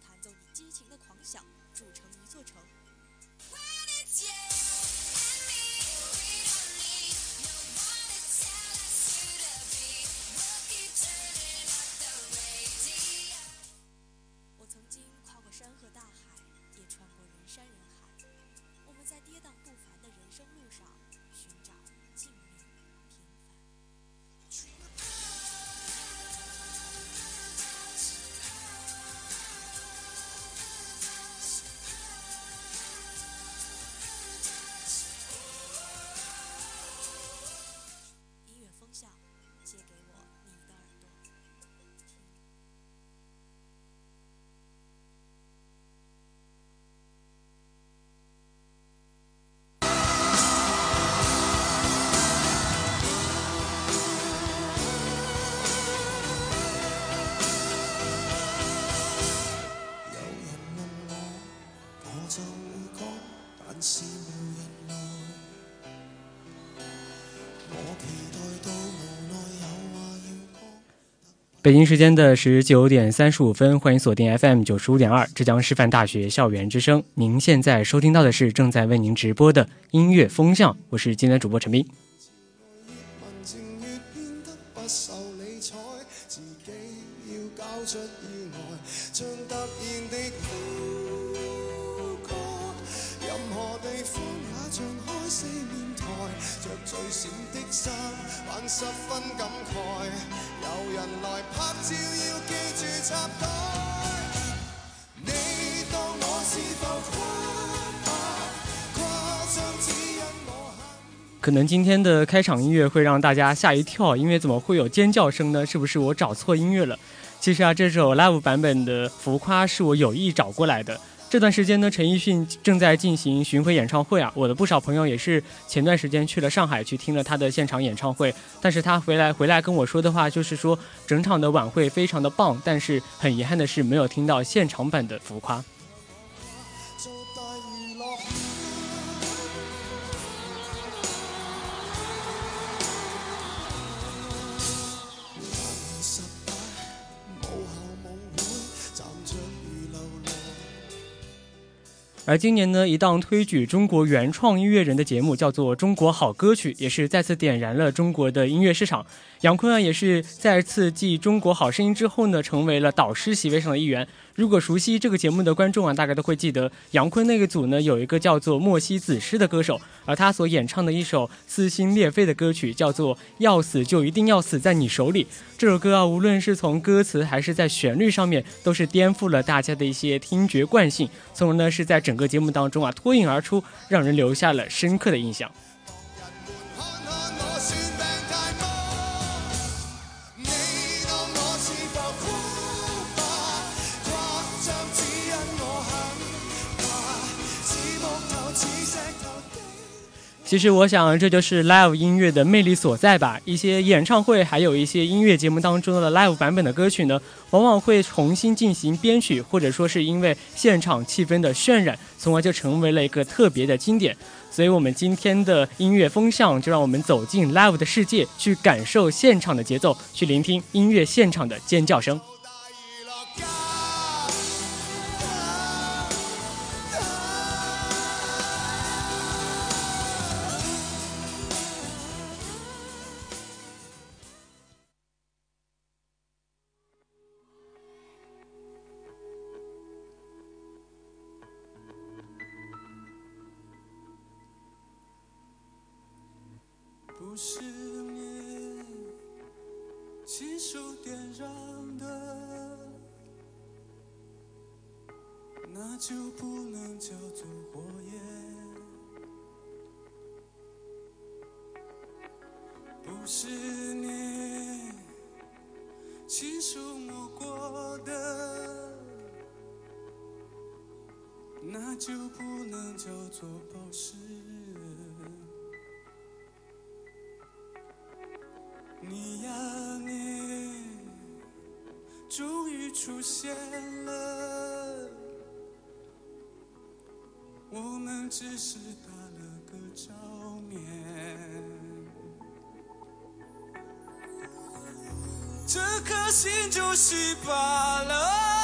弹奏你激情的狂想筑成一座城。北京时间的十九点三十五分，欢迎锁定 FM 九十五点二浙江师范大学校园之声。您现在收听到的是正在为您直播的音乐风向，我是今天的主播陈斌。最閃的衫，還十分感慨。有人來拍照，要記住插袋。你當我是浮誇，可能今天的开场音乐会让大家吓一跳，因为怎么会有尖叫声呢？是不是我找错音乐了？其实啊，这首 live 版本的《浮夸》是我有意找过来的。这段时间呢，陈奕迅正在进行巡回演唱会啊，我的不少朋友也是前段时间去了上海去听了他的现场演唱会，但是他回来回来跟我说的话就是说，整场的晚会非常的棒，但是很遗憾的是没有听到现场版的《浮夸》。而今年呢，一档推举中国原创音乐人的节目叫做《中国好歌曲》，也是再次点燃了中国的音乐市场。杨坤啊，也是再次继《中国好声音》之后呢，成为了导师席位上的一员。如果熟悉这个节目的观众啊，大概都会记得杨坤那个组呢，有一个叫做莫西子诗的歌手，而他所演唱的一首撕心裂肺的歌曲叫做《要死就一定要死在你手里》。这首歌啊，无论是从歌词还是在旋律上面，都是颠覆了大家的一些听觉惯性，从而呢是在整个节目当中啊脱颖而出，让人留下了深刻的印象。其实我想，这就是 live 音乐的魅力所在吧。一些演唱会，还有一些音乐节目当中的 live 版本的歌曲呢，往往会重新进行编曲，或者说是因为现场气氛的渲染，从而就成为了一个特别的经典。所以，我们今天的音乐风向，就让我们走进 live 的世界，去感受现场的节奏，去聆听音乐现场的尖叫声。就不能叫做火焰。不是你亲手摸过的，那就不能叫做宝石。你呀你，终于出现我们只是打了个照面。这颗心就是罢了。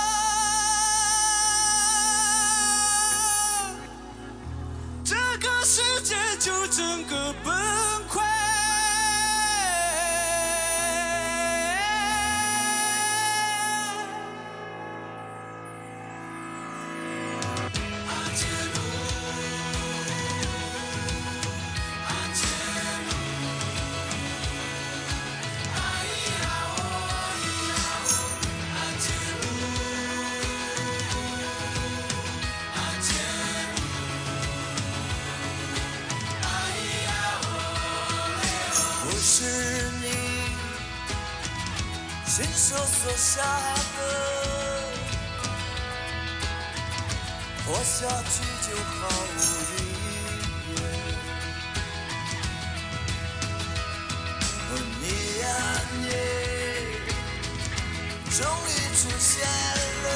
终于出现了，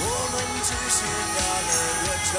我们只是打了个照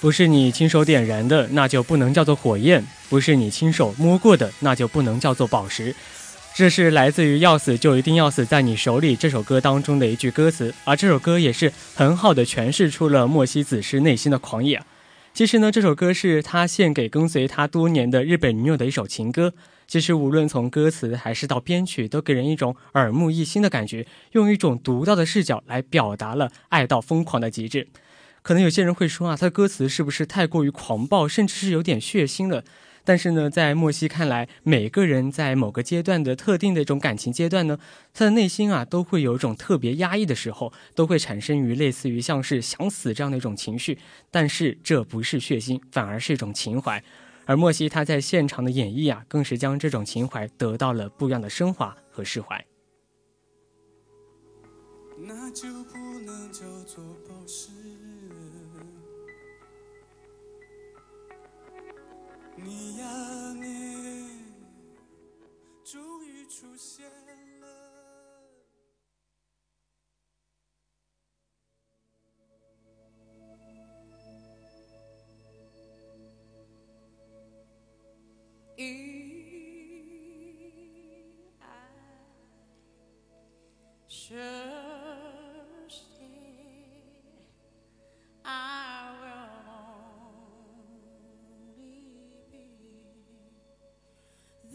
不是你亲手点燃的，那就不能叫做火焰；不是你亲手摸过的，那就不能叫做宝石。这是来自于《要死就一定要死在你手里》这首歌当中的一句歌词，而这首歌也是很好的诠释出了莫西子诗内心的狂野。其实呢，这首歌是他献给跟随他多年的日本女友的一首情歌。其实无论从歌词还是到编曲，都给人一种耳目一新的感觉，用一种独到的视角来表达了爱到疯狂的极致。可能有些人会说啊，他的歌词是不是太过于狂暴，甚至是有点血腥了？但是呢，在莫西看来，每个人在某个阶段的特定的一种感情阶段呢，他的内心啊都会有一种特别压抑的时候，都会产生于类似于像是想死这样的一种情绪。但是这不是血腥，反而是一种情怀。而莫西他在现场的演绎啊，更是将这种情怀得到了不一样的升华和释怀。那就你呀你，终于出现了。一爱，是谁？爱。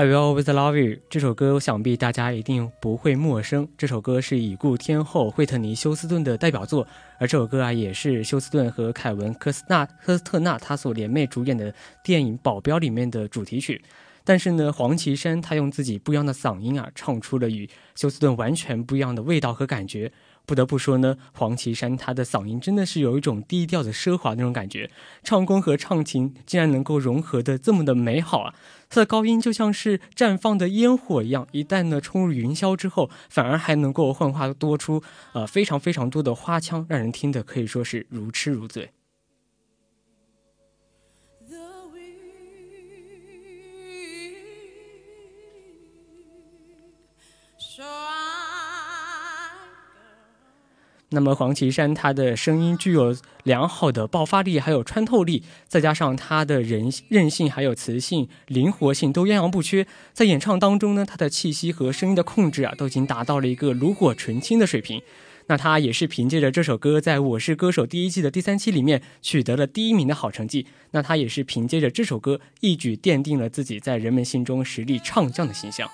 I Will Always Love You 这首歌，想必大家一定不会陌生。这首歌是已故天后惠特尼·休斯顿的代表作，而这首歌啊，也是休斯顿和凯文·科斯纳科斯特纳他所联袂主演的电影《保镖》里面的主题曲。但是呢，黄绮珊她用自己不一样的嗓音啊，唱出了与休斯顿完全不一样的味道和感觉。不得不说呢，黄绮珊她的嗓音真的是有一种低调的奢华那种感觉，唱功和唱情竟然能够融合的这么的美好啊！她的高音就像是绽放的烟火一样，一旦呢冲入云霄之后，反而还能够幻化多出呃非常非常多的花腔，让人听的可以说是如痴如醉。那么黄绮珊她的声音具有良好的爆发力，还有穿透力，再加上她的人韧性、还有磁性、灵活性都样样不缺。在演唱当中呢，她的气息和声音的控制啊，都已经达到了一个炉火纯青的水平。那她也是凭借着这首歌，在我是歌手第一季的第三期里面取得了第一名的好成绩。那她也是凭借着这首歌，一举奠定了自己在人们心中实力唱将的形象。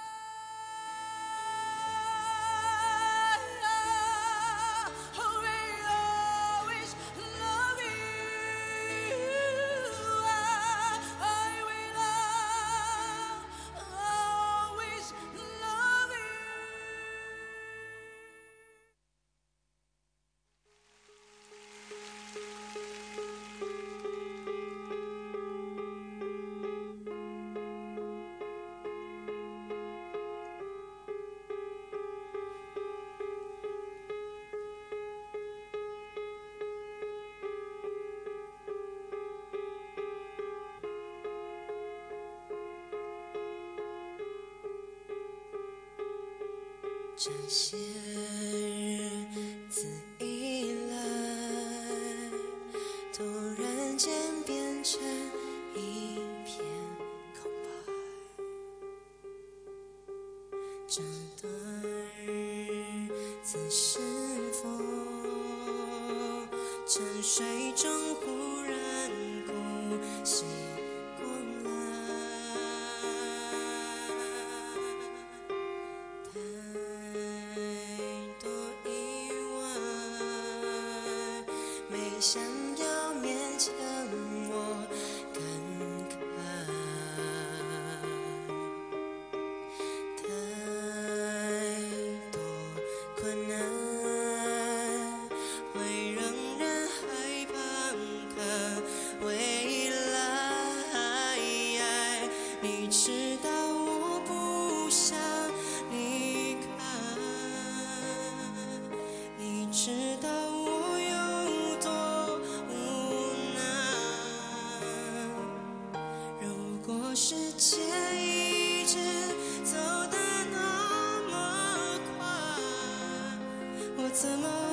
这些日子以来，突然间变成一片空白。这段日子是否沉睡中时间一直走得那么快，我怎么？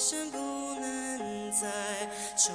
过身不能再重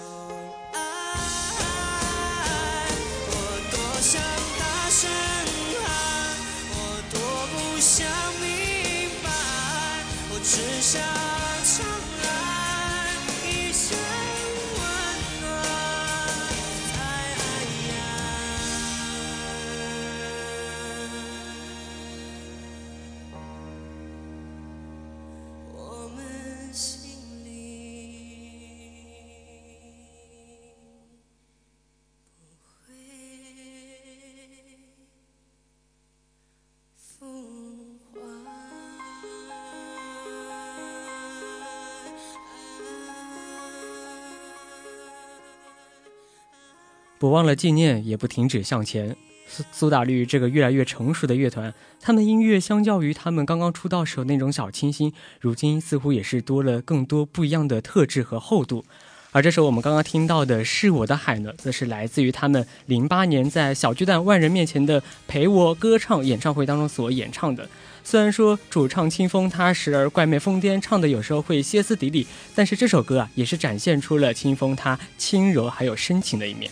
不忘了纪念，也不停止向前。苏苏打绿这个越来越成熟的乐团，他们音乐相较于他们刚刚出道时候那种小清新，如今似乎也是多了更多不一样的特质和厚度。而这首我们刚刚听到的是我的海呢，则是来自于他们零八年在小巨蛋万人面前的陪我歌唱演唱会当中所演唱的。虽然说主唱清风他时而怪媚疯癫，唱的有时候会歇斯底里，但是这首歌啊，也是展现出了清风他轻柔还有深情的一面。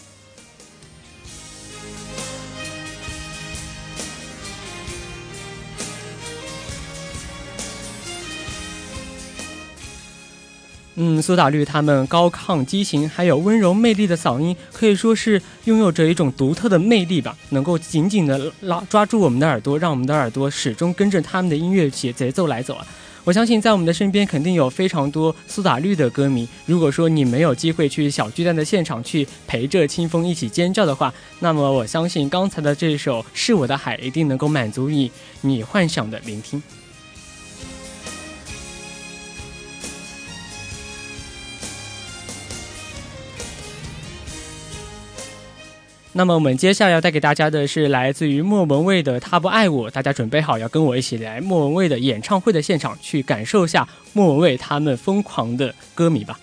嗯，苏打绿他们高亢激情，还有温柔魅力的嗓音，可以说是拥有着一种独特的魅力吧，能够紧紧的拉抓住我们的耳朵，让我们的耳朵始终跟着他们的音乐节节奏来走啊！我相信在我们的身边肯定有非常多苏打绿的歌迷。如果说你没有机会去小巨蛋的现场去陪着清风一起尖叫的话，那么我相信刚才的这首《是我的海》一定能够满足你你幻想的聆听。那么我们接下来要带给大家的是来自于莫文蔚的《他不爱我》，大家准备好要跟我一起来莫文蔚的演唱会的现场，去感受一下莫文蔚他们疯狂的歌迷吧。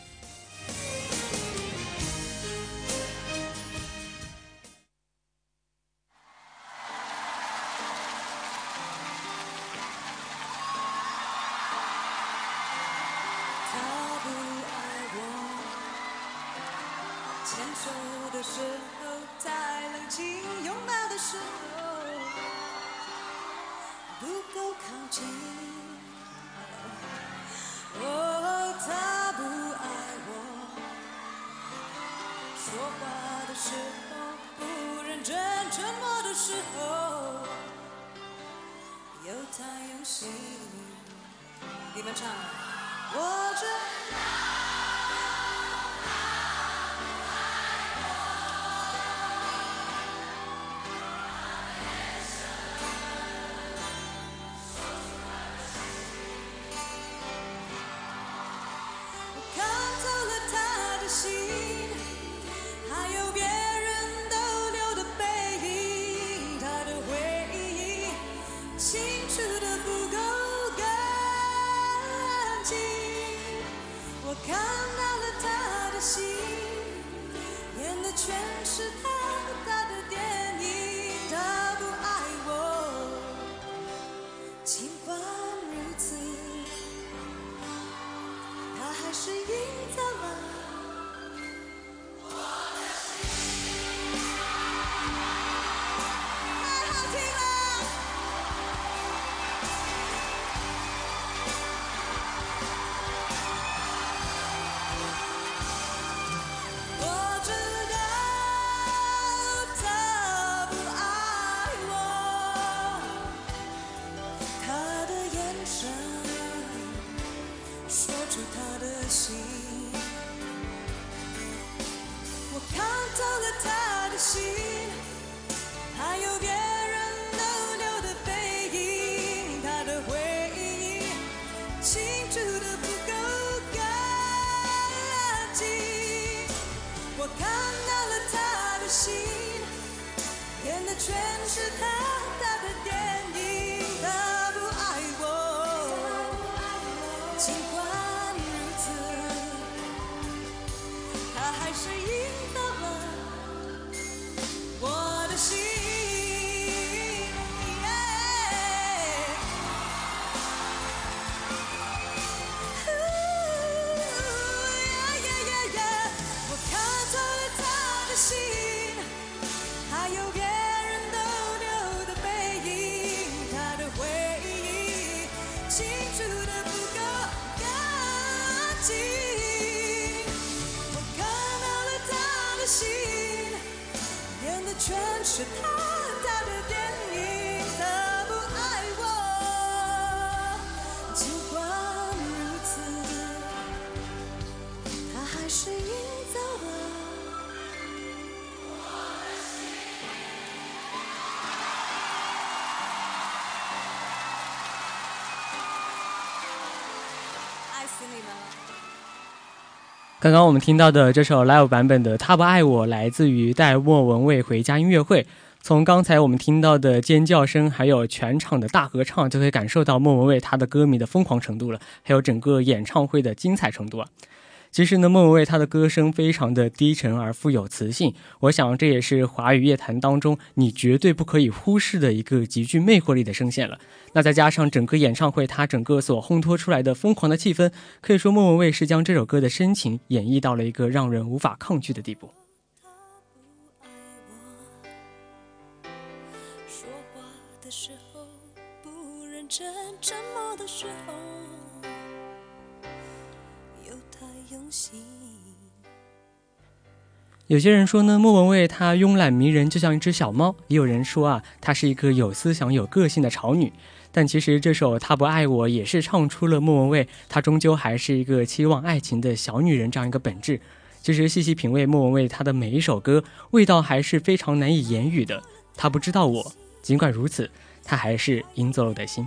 刚刚我们听到的这首 live 版本的《他不爱我》，来自于带莫文蔚回家音乐会。从刚才我们听到的尖叫声，还有全场的大合唱，就可以感受到莫文蔚她的歌迷的疯狂程度了，还有整个演唱会的精彩程度啊。其实呢，莫文蔚她的歌声非常的低沉而富有磁性，我想这也是华语乐坛当中你绝对不可以忽视的一个极具魅惑力的声线了。那再加上整个演唱会她整个所烘托出来的疯狂的气氛，可以说莫文蔚是将这首歌的深情演绎到了一个让人无法抗拒的地步。说话的时候认真，沉默的时候有些人说呢，莫文蔚她慵懒迷人，就像一只小猫；也有人说啊，她是一个有思想、有个性的潮女。但其实这首《他不爱我》也是唱出了莫文蔚她终究还是一个期望爱情的小女人这样一个本质。其实细细品味莫文蔚她的每一首歌，味道还是非常难以言语的。她不知道我，尽管如此，她还是赢走了我的心。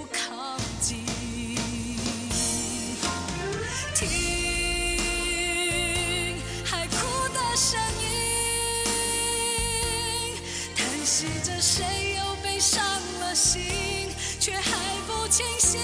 谁又被伤了心，却还不清醒。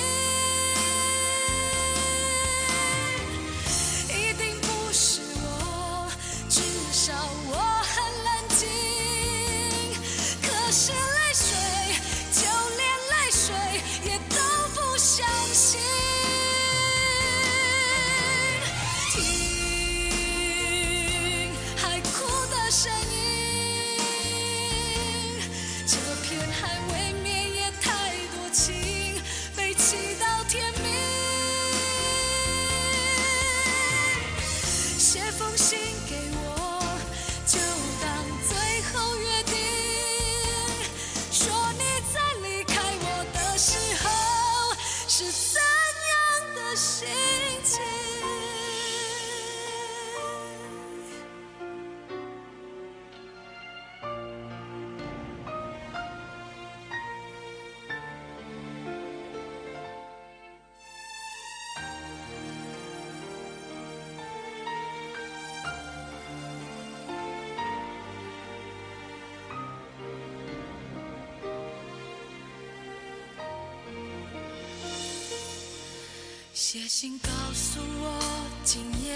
写信告诉我，今夜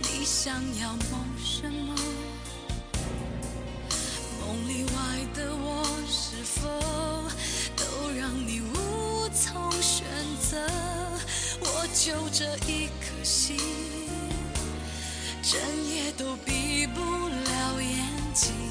你想要梦什么？梦里外的我是否都让你无从选择？我就这一颗心，整夜都闭不了眼睛。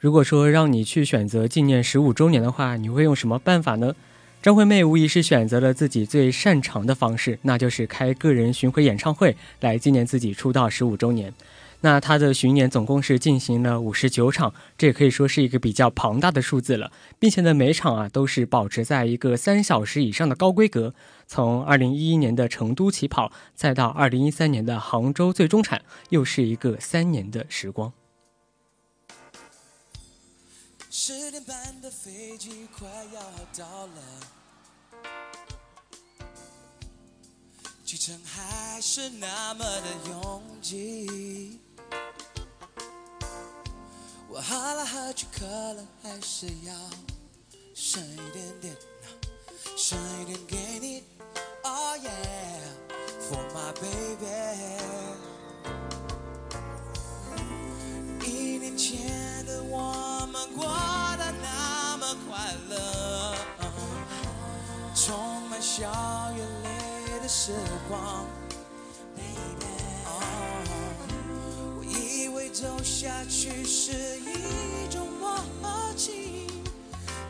如果说让你去选择纪念十五周年的话，你会用什么办法呢？张惠妹无疑是选择了自己最擅长的方式，那就是开个人巡回演唱会来纪念自己出道十五周年。那她的巡演总共是进行了五十九场，这也可以说是一个比较庞大的数字了，并且呢每场啊都是保持在一个三小时以上的高规格。从二零一一年的成都起跑，再到二零一三年的杭州最终产，又是一个三年的时光。十点半的飞机快要到了，机场还是那么的拥挤。我喝来喝去，可能还是要剩一点点，剩一点给你。Oh yeah, for my baby。一年前的我充满笑与泪的时光。我以为走下去是一种默契，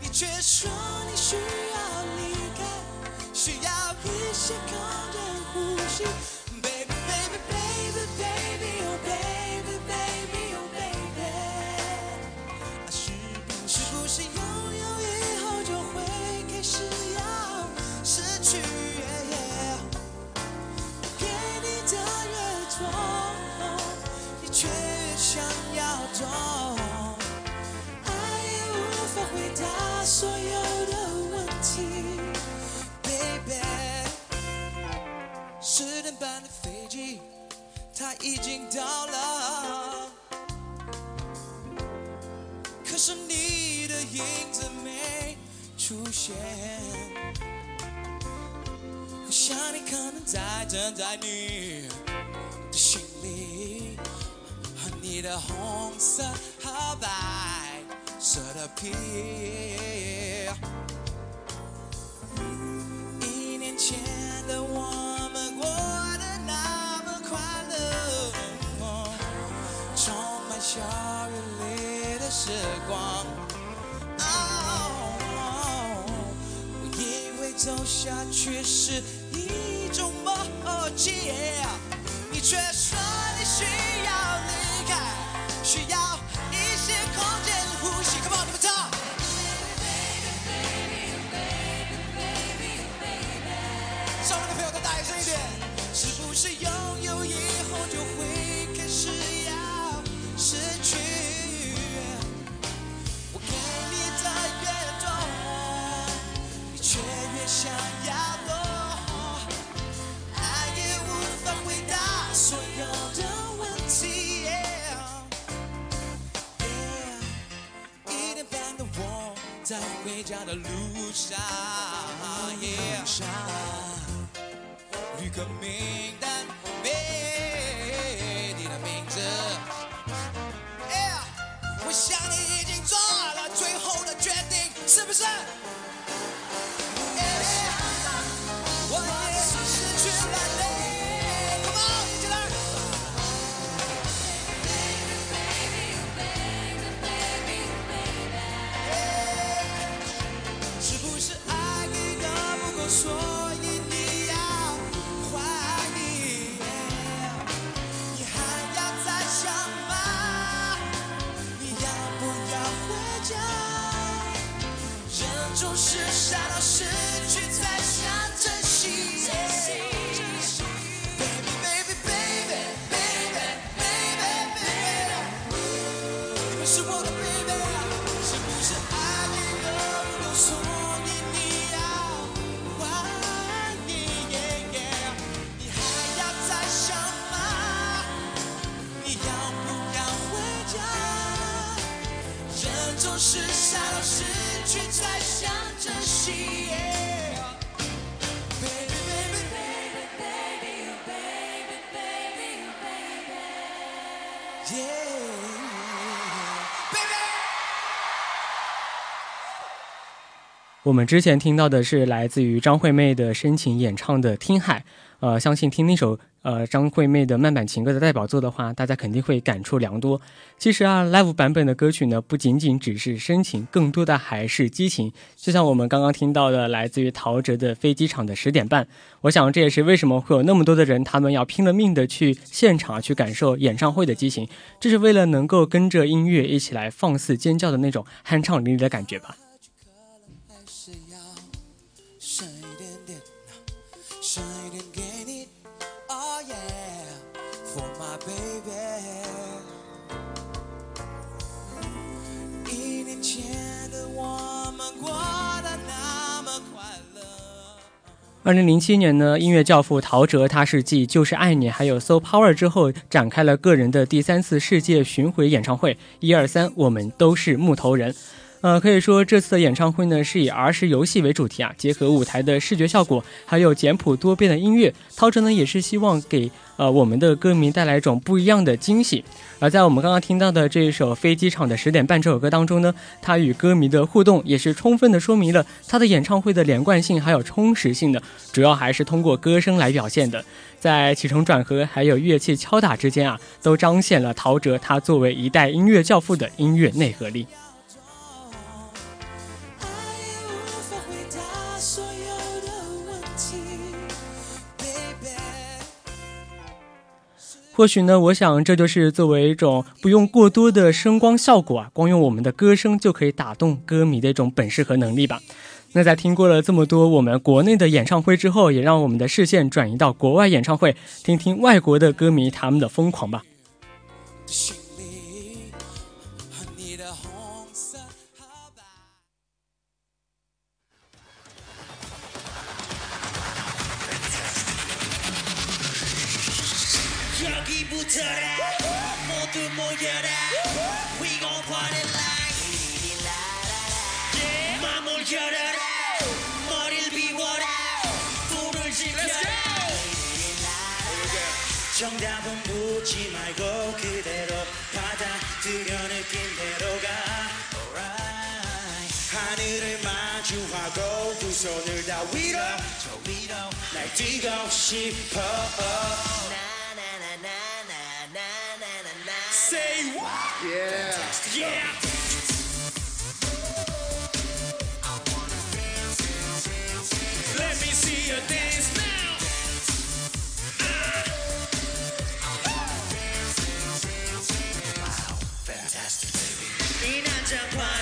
你却说你需要离开，需要一些空间呼吸。已经到了，可是你的影子没出现。我想你可能在等待你的心里，和你的红色和白色的皮。时光。哦，我以为走下去是一种默契，你却说你需要离开，需要一些空间呼吸。Come on，你们唱。上面的朋友再大声一点，是不是有家的路上。路上旅客名单没你的名字。我想你已经做了最后的决定，是不是我们之前听到的是来自于张惠妹的深情演唱的《听海》，呃，相信听那首呃张惠妹的慢板情歌的代表作的话，大家肯定会感触良多。其实啊，live 版本的歌曲呢，不仅仅只是深情，更多的还是激情。就像我们刚刚听到的，来自于陶喆的《飞机场的十点半》，我想这也是为什么会有那么多的人，他们要拼了命的去现场去感受演唱会的激情，这是为了能够跟着音乐一起来放肆尖叫的那种酣畅淋漓的感觉吧。二零零七年呢，音乐教父陶喆他是继《就是爱你》还有《So Power》之后，展开了个人的第三次世界巡回演唱会。一二三，我们都是木头人。呃，可以说这次的演唱会呢是以儿时游戏为主题啊，结合舞台的视觉效果，还有简朴多变的音乐，陶喆呢也是希望给呃我们的歌迷带来一种不一样的惊喜。而在我们刚刚听到的这一首《飞机场的十点半》这首歌当中呢，他与歌迷的互动也是充分的说明了他的演唱会的连贯性还有充实性的，主要还是通过歌声来表现的。在起承转合还有乐器敲打之间啊，都彰显了陶喆他作为一代音乐教父的音乐内核力。或许呢，我想这就是作为一种不用过多的声光效果啊，光用我们的歌声就可以打动歌迷的一种本事和能力吧。那在听过了这么多我们国内的演唱会之后，也让我们的视线转移到国外演唱会，听听外国的歌迷他们的疯狂吧。 정답은 묻지 말고 그대로 받아들여 느낌대로가 Alright. 하늘을 마주하고 두 손을 다 위로 저 위로 날 뛰고 싶어 Say what? Yeah. Yeah. Inaccia qua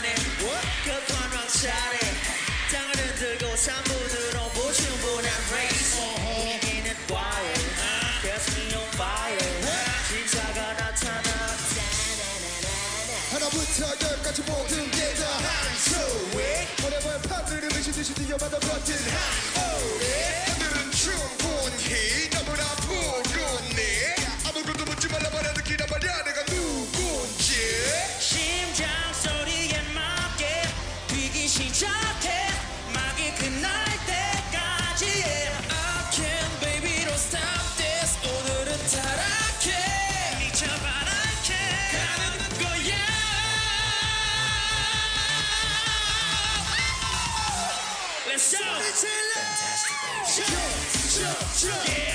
Shout! Fantastic. Shout! Shout! Shout!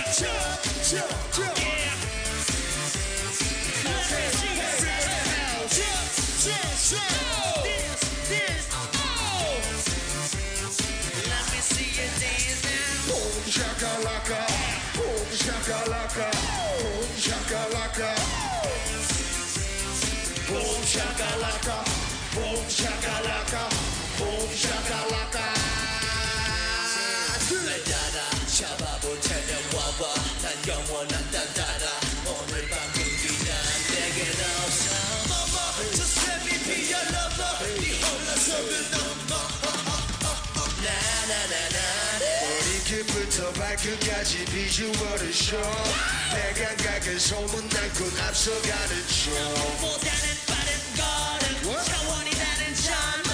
끝까지 비주얼을 쇼 내가 각을 소문난 곳 앞서가는 중 보다는 빠른 걸음 차원이 다른 젊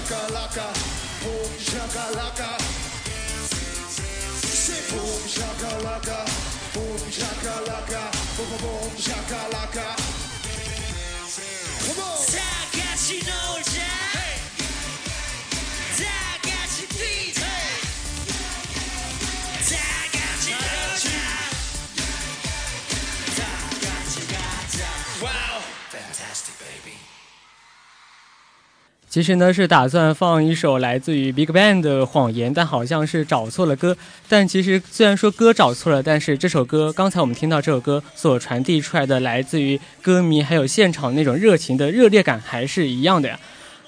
shakalaka, boom shakalaka. Say boom shakalaka, boom shakalaka, boom boom shakalaka. Come on. Takashi no ja. Takashi please. Takashi no ja. Takashi gotcha. Wow. Fantastic baby. 其实呢是打算放一首来自于 BigBang 的《谎言》，但好像是找错了歌。但其实虽然说歌找错了，但是这首歌刚才我们听到这首歌所传递出来的来自于歌迷还有现场那种热情的热烈感还是一样的呀。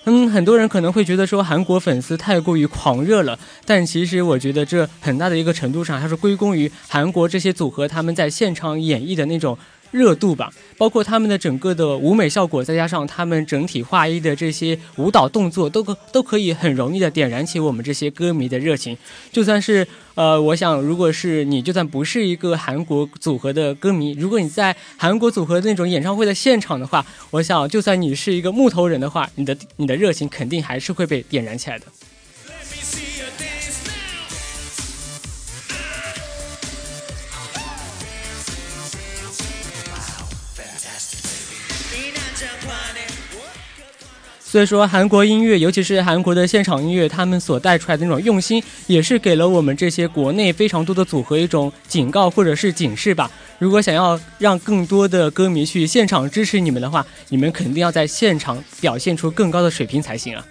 嗯，很多人可能会觉得说韩国粉丝太过于狂热了，但其实我觉得这很大的一个程度上还是归功于韩国这些组合他们在现场演绎的那种热度吧，包括他们的整个的舞美效果，再加上他们整体画一的这些舞蹈动作，都可都可以很容易的点燃起我们这些歌迷的热情。就算是呃，我想如果是你，就算不是一个韩国组合的歌迷，如果你在韩国组合那种演唱会的现场的话，我想就算你是一个木头人的话，你的你的热情肯定还是会被点燃起来的。Let me see 所以说韩国音乐尤其是韩国的现场音乐他们所带出来的那种用心也是给了我们这些国内非常多的组合一种警告或者是警示吧。如果想要让更多的歌迷去现场支持你们的话你们肯定要在现场表现出更高的水平才行啊。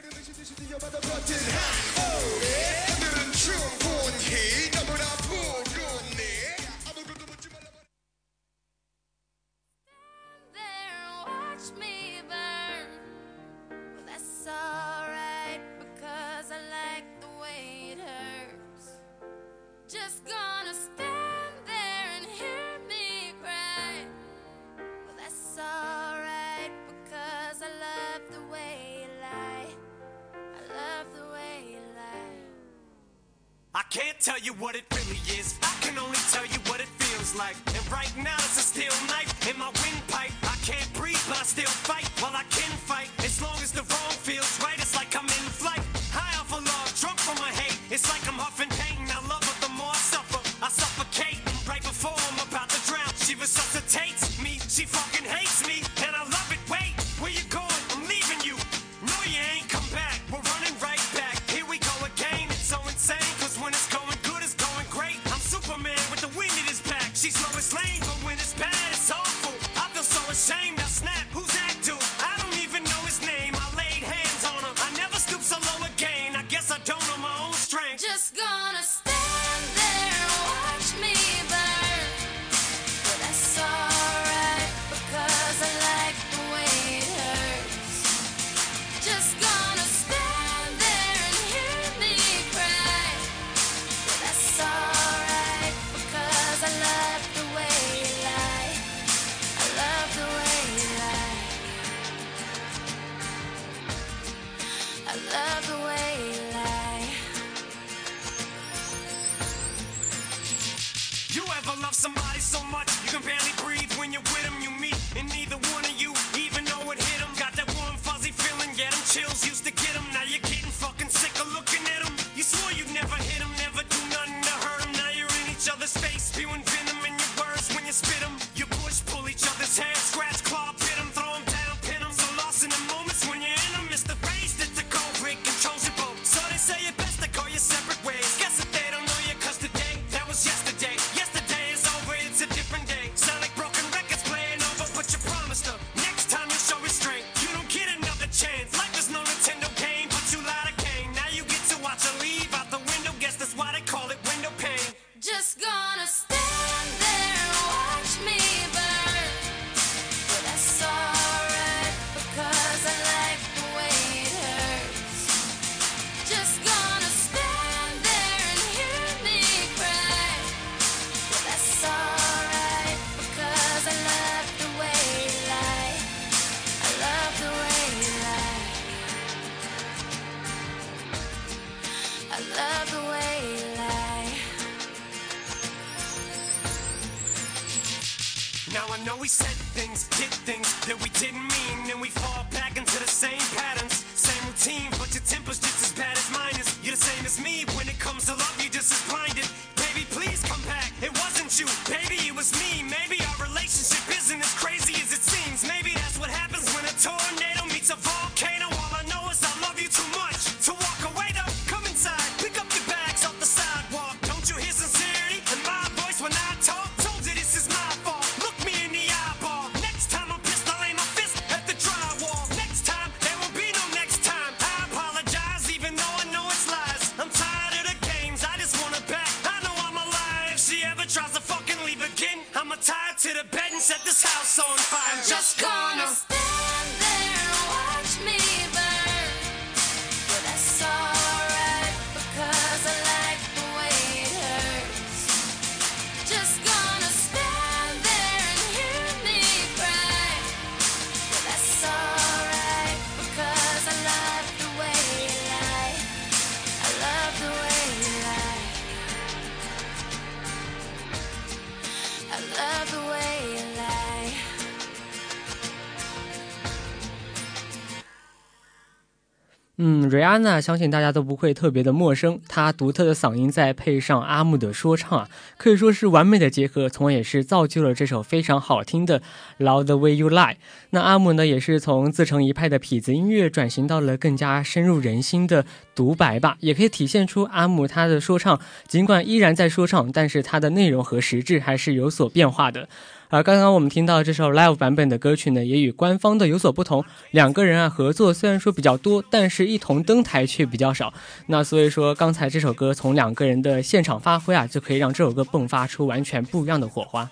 瑞安娜相信大家都不会特别的陌生。她独特的嗓音再配上阿木的说唱啊，可以说是完美的结合，从而也是造就了这首非常好听的《Love the Way You Lie》。那阿姆呢，也是从自成一派的痞子音乐转型到了更加深入人心的独白吧，也可以体现出阿姆他的说唱，尽管依然在说唱，但是他的内容和实质还是有所变化的。而刚刚我们听到这首 live 版本的歌曲呢，也与官方的有所不同。两个人啊合作虽然说比较多，但是一同登台却比较少。那所以说，刚才这首歌从两个人的现场发挥啊，就可以让这首歌迸发出完全不一样的火花。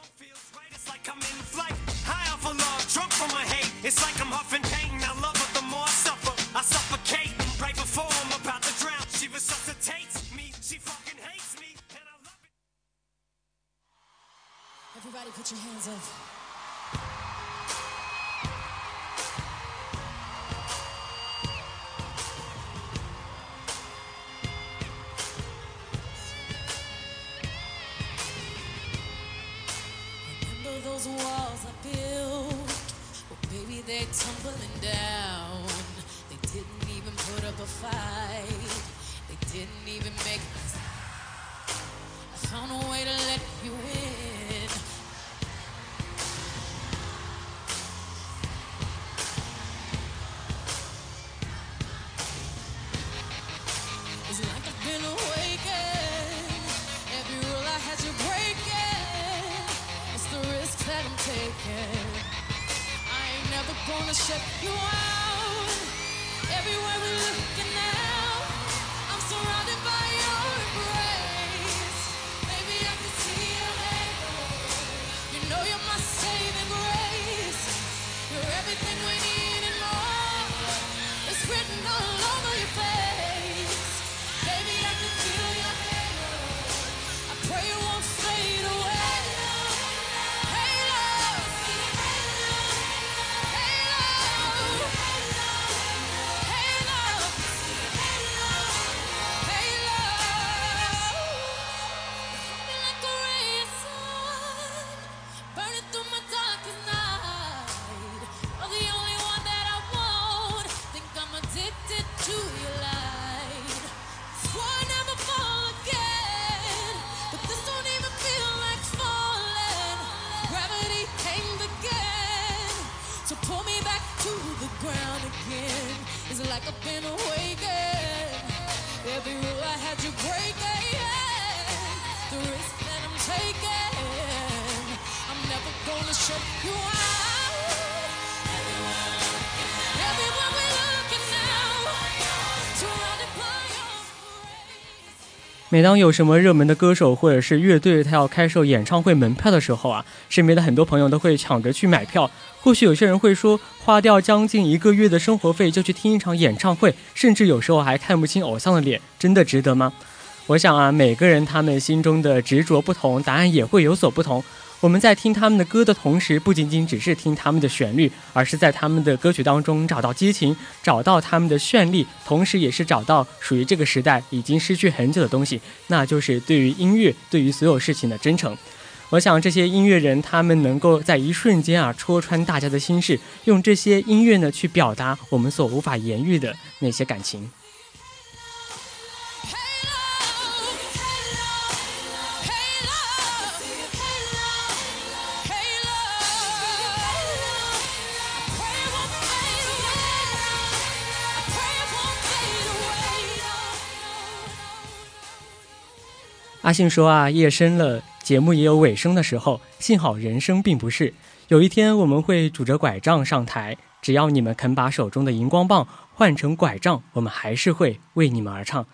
Your hands up. 每当有什么热门的歌手或者是乐队，他要开售演唱会门票的时候啊，身边的很多朋友都会抢着去买票。或许有些人会说，花掉将近一个月的生活费就去听一场演唱会，甚至有时候还看不清偶像的脸，真的值得吗？我想啊，每个人他们心中的执着不同，答案也会有所不同。我们在听他们的歌的同时，不仅仅只是听他们的旋律，而是在他们的歌曲当中找到激情，找到他们的绚丽，同时也是找到属于这个时代已经失去很久的东西，那就是对于音乐，对于所有事情的真诚。我想这些音乐人，他们能够在一瞬间啊戳穿大家的心事，用这些音乐呢去表达我们所无法言喻的那些感情。阿信说啊，夜深了，节目也有尾声的时候。幸好人生并不是，有一天我们会拄着拐杖上台，只要你们肯把手中的荧光棒换成拐杖，我们还是会为你们而唱。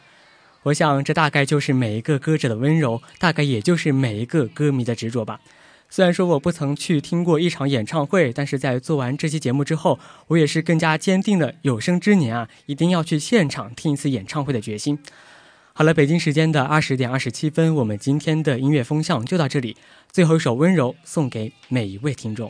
我想，这大概就是每一个歌者的温柔，大概也就是每一个歌迷的执着吧。虽然说我不曾去听过一场演唱会，但是在做完这期节目之后，我也是更加坚定了有生之年啊，一定要去现场听一次演唱会的决心。好了，北京时间的二十点二十七分，我们今天的音乐风向就到这里。最后一首《温柔》送给每一位听众。